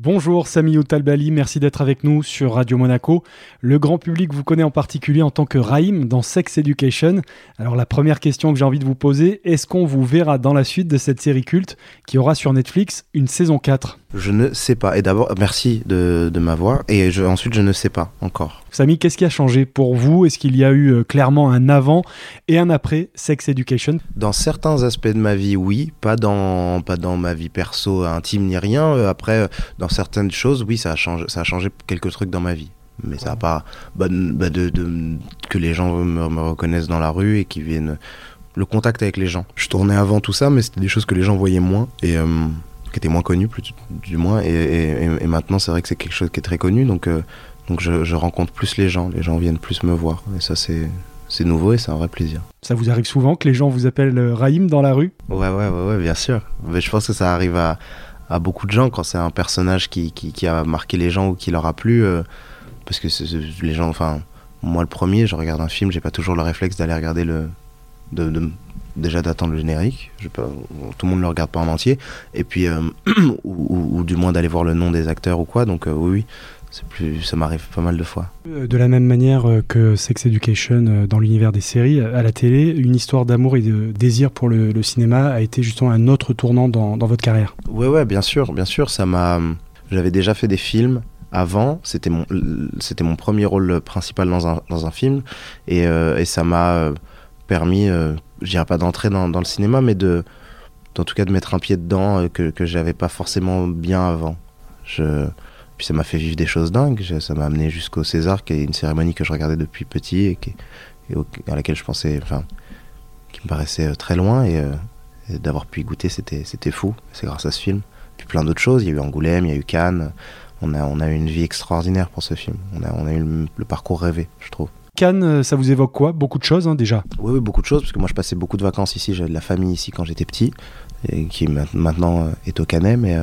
Bonjour Sami Outalbali, merci d'être avec nous sur Radio Monaco. Le grand public vous connaît en particulier en tant que Raïm dans Sex Education. Alors la première question que j'ai envie de vous poser, est-ce qu'on vous verra dans la suite de cette série culte qui aura sur Netflix une saison 4 Je ne sais pas. Et d'abord, merci de, m'avoir. Et ensuite, je ne sais pas encore. Samy, qu'est-ce qui a changé pour vous? Est-ce qu'il y a eu euh, clairement un avant et un après Sex Education? Dans certains aspects de ma vie, oui. Pas dans, pas dans ma vie perso intime ni rien. Euh, après, dans certaines choses, oui, ça a changé, ça a changé quelques trucs dans ma vie. Mais ça n'a pas. Bah, bah, de, que les gens me, reconnaissent dans la rue et qui viennent. Le contact avec les gens. Je tournais avant tout ça, mais c'était des choses que les gens voyaient moins et euh, qui étaient moins connues, plus, du moins. Et, maintenant, c'est vrai que c'est quelque chose qui est très connu, donc, euh, donc je, rencontre plus les gens. Les gens viennent plus me voir. Et ça, c'est. C'est nouveau et c'est un vrai plaisir. Ça vous arrive souvent que les gens vous appellent euh, Raïm dans la rue? Ouais, ouais, ouais, ouais, bien sûr. Mais je pense que ça arrive à, à beaucoup de gens quand c'est un personnage qui, qui, a marqué les gens ou qui leur a plu. Euh, parce que les gens, enfin, moi le premier, je regarde un film, j'ai pas toujours le réflexe d'aller regarder le. Déjà d'attendre le générique, tout le monde ne le regarde pas en entier, et puis, euh, ou, du moins d'aller voir le nom des acteurs ou quoi, donc euh, oui plus, ça m'arrive pas mal de fois. Euh, de la même manière euh, que Sex Education euh, dans l'univers des séries, à la télé, une histoire d'amour et de désir pour le, cinéma a été justement un autre tournant dans, votre carrière. Ouais, ouais, bien sûr, bien sûr. Ça m'a. J'avais déjà fait des films avant. C'était mon, c'était mon premier rôle principal dans un, dans un film, et, et ça m'a permis, je dirais pas d'entrer dans, dans, le cinéma, mais de, en tout cas de mettre un pied dedans que que j'avais pas forcément bien avant. Je puis ça m'a fait vivre des choses dingues. Ça m'a amené jusqu'au César, qui est une cérémonie que je regardais depuis petit et, qui, à laquelle je pensais, enfin, qui me paraissait euh, très loin. Euh, et, d'avoir pu y goûter, c'était, c'était fou. C'est grâce à ce film. Puis plein d'autres choses. Il y a eu Angoulême, il y a eu Cannes. On a, on a eu une vie extraordinaire pour ce film. On a, on a eu le, parcours rêvé, je trouve. Cannes, euh, ça vous évoque quoi? Beaucoup de choses hein, déjà? Oui, oui, beaucoup de choses, parce que moi je passais beaucoup de vacances ici, j'avais de la famille ici quand j'étais petit, et qui maintenant est au Canet, mais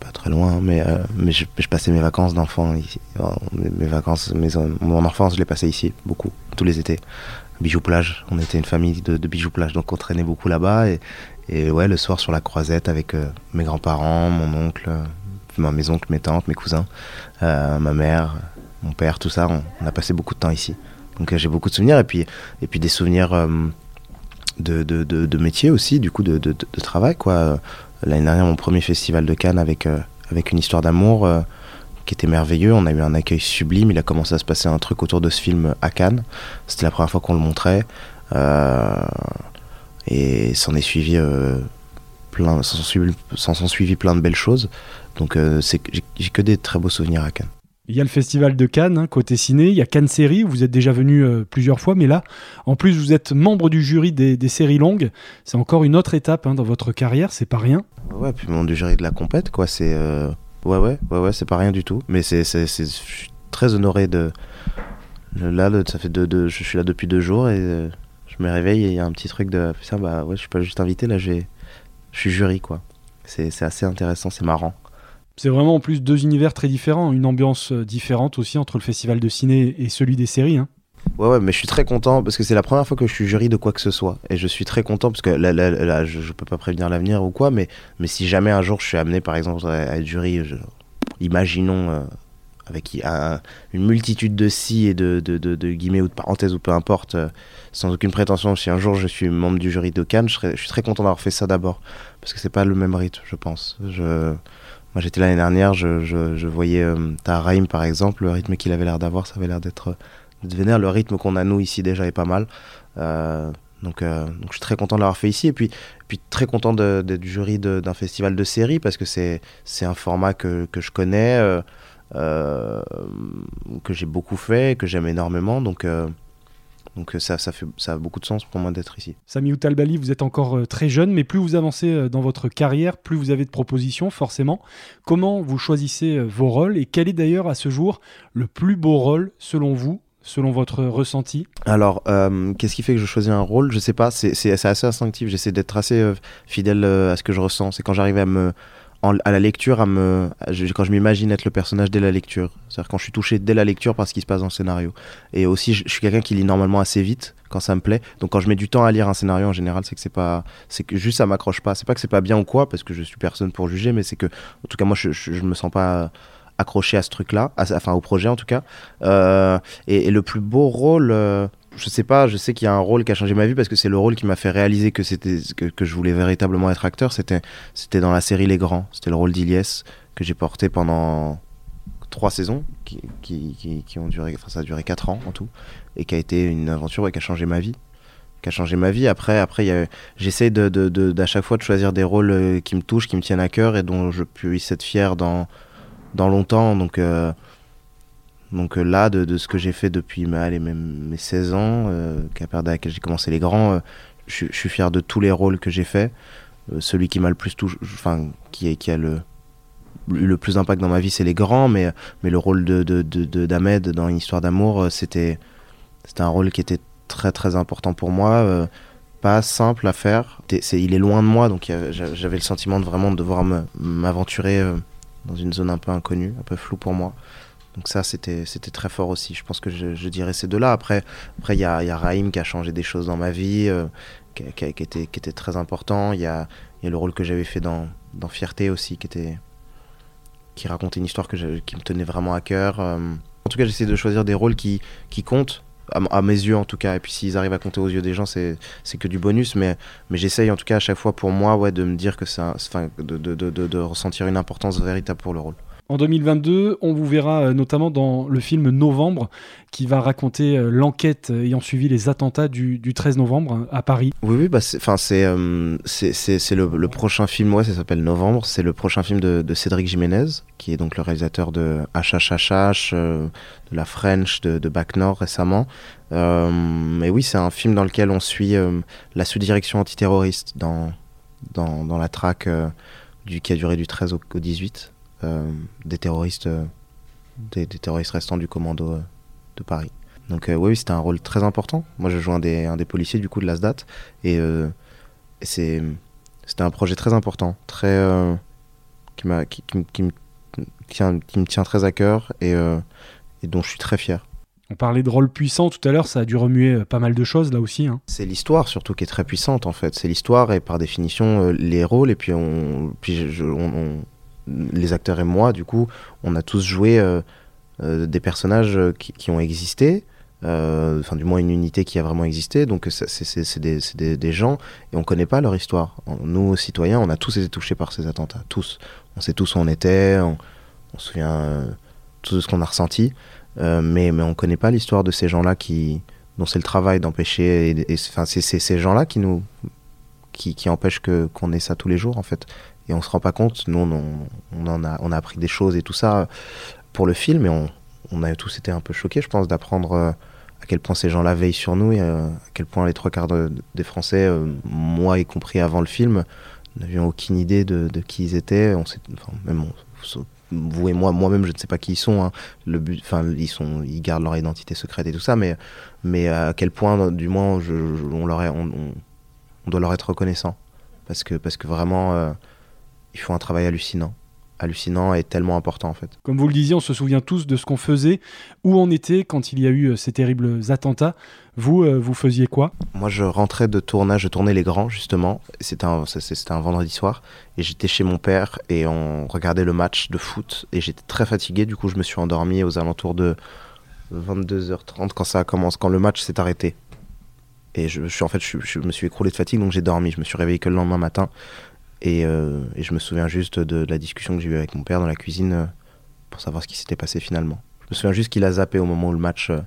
pas très loin, mais, euh, je, passais mes vacances d'enfant ici. Mes, vacances, mon enfance, je l'ai passé ici, beaucoup, tous les étés. Bijoux plage, on était une famille de, bijoux plage, donc on traînait beaucoup là-bas. Et, ouais, le soir sur la croisette avec euh, mes grands-parents, mon oncle, mes oncles, mes tantes, mes cousins, euh, ma mère, mon père, tout ça, on, a passé beaucoup de temps ici. Donc j'ai beaucoup de souvenirs et puis, et puis des souvenirs de, de, de, métier aussi, du coup, de, de, travail, quoi. L'année dernière, mon premier festival de Cannes avec, euh, avec une histoire d'amour euh, qui était merveilleux. On a eu un accueil sublime. Il a commencé à se passer un truc autour de ce film à Cannes. C'était la première fois qu'on le montrait. Euh, et s'en est suivi plein, s'en sont suivi plein de belles choses. Donc j'ai que des très beaux souvenirs à Cannes. Il y a le festival de Cannes, hein, côté ciné, il y a Cannes Série, vous êtes déjà venu euh, plusieurs fois, mais là, en plus, vous êtes membre du jury des, séries longues. C'est encore une autre étape hein, dans votre carrière, c'est pas rien. Ouais, puis membre du jury de la compète, quoi, c'est. Euh, ouais, ouais, ouais, c'est pas rien du tout. Mais c'est, je suis très honoré de. Là, ça fait deux, je suis là depuis deux jours et euh, je me réveille et il y a un petit truc de. Ça, bah ouais, je suis pas juste invité, là, je suis jury, quoi. C'est assez intéressant, c'est marrant. C'est vraiment en plus deux univers très différents, une ambiance euh, différente aussi entre le festival de ciné et celui des séries. Hein. Ouais, ouais, mais je suis très content parce que c'est la première fois que je suis jury de quoi que ce soit. Et je suis très content parce que là, je, ne peux pas prévenir l'avenir ou quoi, mais, si jamais un jour je suis amené par exemple à être jury, imaginons euh, avec une multitude de si et de, de, guillemets ou de parenthèses ou peu importe, euh, sans aucune prétention, si un jour je suis membre du jury de Cannes, je, je suis très content d'avoir fait ça d'abord parce que c'est pas le même rythme, je pense. Je moi, j'étais l'année dernière, je, je, voyais euh, Taharaim, par exemple, le rythme qu'il avait l'air d'avoir, ça avait l'air d'être vénère. Le rythme qu'on a, nous, ici, déjà, est pas mal. Euh, donc, euh, donc, je suis très content de l'avoir fait ici. Et puis, puis très content d'être jury d'un festival de série, parce que c'est un format que, que je connais, euh, que j'ai beaucoup fait, que j'aime énormément. Donc, donc euh, ça, ça, fait, ça a beaucoup de sens pour moi d'être ici. Sami Outalbali, vous êtes encore euh, très jeune, mais plus vous avancez euh, dans votre carrière, plus vous avez de propositions, forcément. Comment vous choisissez vos rôles et quel est d'ailleurs à ce jour le plus beau rôle selon vous selon votre ressenti? Alors, qu'est-ce qui fait que je choisis un rôle? Je sais pas, c'est assez instinctif. J'essaie d'être assez fidèle à ce que je ressens. C'est quand j'arrive à me, à la lecture, à me, quand je m'imagine être le personnage dès la lecture. C'est-à-dire quand je suis touché dès la lecture par ce qui se passe dans le scénario. Et aussi, je, suis quelqu'un qui lit normalement assez vite quand ça me plaît. Donc quand je mets du temps à lire un scénario en général, c'est que c'est pas, c'est que juste ça m'accroche pas. C'est pas que c'est pas bien ou quoi, parce que je suis personne pour juger, mais c'est que, en tout cas, moi, je, je, me sens pas accroché à ce truc-là, enfin au projet en tout cas. Euh, et, le plus beau rôle. Euh, je sais pas, je sais qu'il y a un rôle qui a changé ma vie parce que c'est le rôle qui m'a fait réaliser que c'était que, je voulais véritablement être acteur. C'était c'était dans la série Les Grands. C'était le rôle d'Iliès que j'ai porté pendant trois saisons qui, qui, ont duré, enfin ça a duré quatre ans en tout et qui a été une aventure qui a changé ma vie qui a changé ma vie. Après, après j'essaie de, de, de, chaque fois de choisir des rôles euh, qui me touchent, qui me tiennent à cœur et dont je puisse être fier dans, dans longtemps. Donc, euh, donc euh, là, de, ce que j'ai fait depuis allez, même mes 16 ans, euh, à laquelle j'ai commencé les grands, euh, je, suis fier de tous les rôles que j'ai fait. celui qui m'a le plus touché, enfin, qui, qui a le, le plus d'impact dans ma vie, c'est les grands, mais, mais le rôle de, de, de, d'Ahmed dans une histoire d'amour, c'était, un rôle qui était très très important pour moi. pas simple à faire. Il est loin de moi, donc j'avais le sentiment de vraiment devoir m'aventurer dans une zone un peu inconnue, un peu floue pour moi. Donc ça, c'était très fort aussi. Je pense que je, dirais ces deux-là. Après, il après, y, a, y Raïm qui a changé des choses dans ma vie, euh, qui, était, très important. Il y a, le rôle que j'avais fait dans, Fierté aussi, qui, était, racontait une histoire qui me tenait vraiment à cœur. Euh, en tout cas, j'essaie de choisir des rôles qui, comptent, à, mes yeux en tout cas. Et puis s'ils arrivent à compter aux yeux des gens, c'est que du bonus. Mais, mais j'essaye en tout cas à chaque fois pour moi de me dire que ça, de, de ressentir une importance véritable pour le rôle. En 2022, on vous verra euh, notamment dans le film Novembre, qui va raconter euh, l'enquête ayant suivi les attentats du, 13 novembre hein, à Paris. Oui, oui, bah c'est euh, le, prochain film, ouais, ça s'appelle Novembre. C'est le prochain film de, Cédric Jiménez, qui est donc le réalisateur de HHHH, de La French, de, de Bac Nord récemment. mais oui, c'est un film dans lequel on suit la sous-direction antiterroriste dans, dans, dans la traque du, qui a duré du 13 au, au 18. Euh, des terroristes, euh, des, terroristes restants du commando euh, de Paris. Donc oui, c'était un rôle très important. Moi, je joue un des, un des policiers du coup de l'ASDAT et, c'est c'était un projet très important, très qui, m'a, qui, qui, qui, me, qui, me tient très à cœur et, et, dont je suis très fier. On parlait de rôle puissant tout à l'heure, ça a dû remuer pas mal de choses là aussi. Hein. C'est l'histoire surtout qui est très puissante en fait. C'est l'histoire et par définition les rôles et puis on, puis je, on les acteurs et moi, du coup, on a tous joué euh, euh, des personnages qui, ont existé, euh, enfin du moins une unité qui a vraiment existé, donc c'est des, des, gens, et on connaît pas leur histoire. Nous, citoyens, on a tous été touchés par ces attentats, tous. On sait tous où on était, on, se souvient tout de ce qu'on a ressenti, mais, mais on connaît pas l'histoire de ces gens-là qui dont c'est le travail d'empêcher, et, enfin c'est ces gens-là qui nous qui empêchent que qu'on ait ça tous les jours en fait et on se rend pas compte. Nous, on, on, a, on a appris des choses et tout ça pour le film, et on, on a tous été un peu choqués, je pense, d'apprendre euh, à quel point ces gens-là veillent sur nous et euh, à quel point les trois quarts des Français, euh, moi y compris avant le film, n'avions aucune idée de, de, qui ils étaient. On même vous et moi, moi-même, je ne sais pas qui ils sont. Hein. Le but, enfin, ils sont, ils gardent leur identité secrète et tout ça, mais, mais à quel point, du moins, on leur on, on, doit leur être reconnaissant, parce que, parce que vraiment ils font un travail hallucinant hallucinant et tellement important en fait. Comme vous le disiez, on se souvient tous de ce qu'on faisait, où on était quand il y a eu euh, ces terribles attentats. Vous, euh, vous faisiez quoi? Moi, je rentrais de tournage, je tournais Les Grands justement. C'était un, c'était un vendredi soir et j'étais chez mon père et on regardait le match de foot et j'étais très fatigué. Du coup, je me suis endormi aux alentours de 22h30 quand ça commence, quand le match s'est arrêté. Et je, suis en fait, je, me suis écroulé de fatigue, donc j'ai dormi. Je me suis réveillé que le lendemain matin. Euh, et, je me souviens juste de, la discussion que j'ai eue avec mon père dans la cuisine euh, pour savoir ce qui s'était passé finalement. Je me souviens juste qu'il a zappé au moment où le match euh,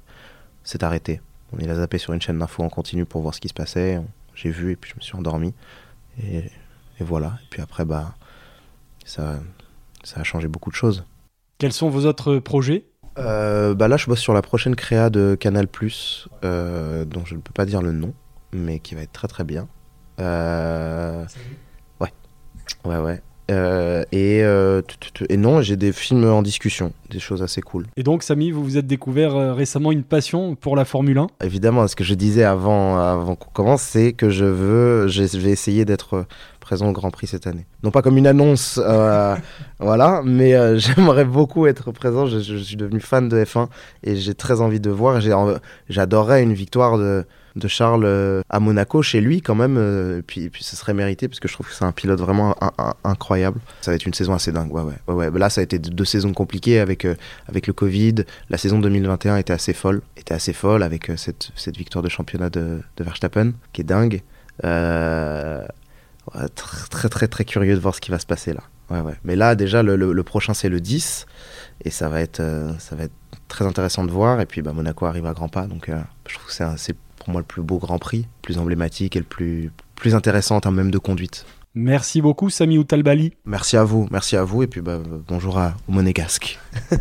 s'est arrêté. Il a zappé sur une chaîne d'infos en continu pour voir ce qui se passait. J'ai vu et puis je me suis endormi. Et, voilà. Et puis après, bah, ça, ça a changé beaucoup de choses. Quels sont vos autres projets? Bah Là, je bosse sur la prochaine créa de Canal, euh, dont je ne peux pas dire le nom, mais qui va être très très bien. Euh, Ouais, ouais. Euh, et, euh, et non, j'ai des films en discussion, des choses assez cool. Et donc, Samy, vous vous êtes découvert euh, récemment une passion pour la Formule 1 Évidemment, ce que je disais avant, avant qu'on commence, c'est que je veux, je vais essayer d'être présent au Grand Prix cette année. Non pas comme une annonce, voilà, mais j'aimerais beaucoup être présent. Je, je, suis devenu fan de F1 et j'ai très envie de voir. J'adorerais une victoire de de Charles euh, à Monaco, chez lui quand même. Euh, et puis, puis ce serait mérité parce que je trouve que c'est un pilote vraiment incroyable. Ça va être une saison assez dingue. Ouais, ouais, ouais, Là, ça a été deux saisons compliquées avec, euh, avec le Covid. La saison 2021 était assez folle, était assez folle avec cette, cette, victoire de championnat de, de, Verstappen qui est dingue. très, très, très curieux de voir ce qui va se passer là. Ouais, ouais. Mais là, déjà, le, le, prochain, c'est le 10. Et ça va, être, ça va être très intéressant de voir. Et puis, bah, Monaco arrive à grands pas. Donc, je trouve que c'est pour moi le plus beau Grand Prix, plus emblématique et le plus, plus intéressant en termes même de conduite. Merci beaucoup Sami Outalbali. Merci à vous, merci à vous et puis bah, bonjour à, au Monégasque.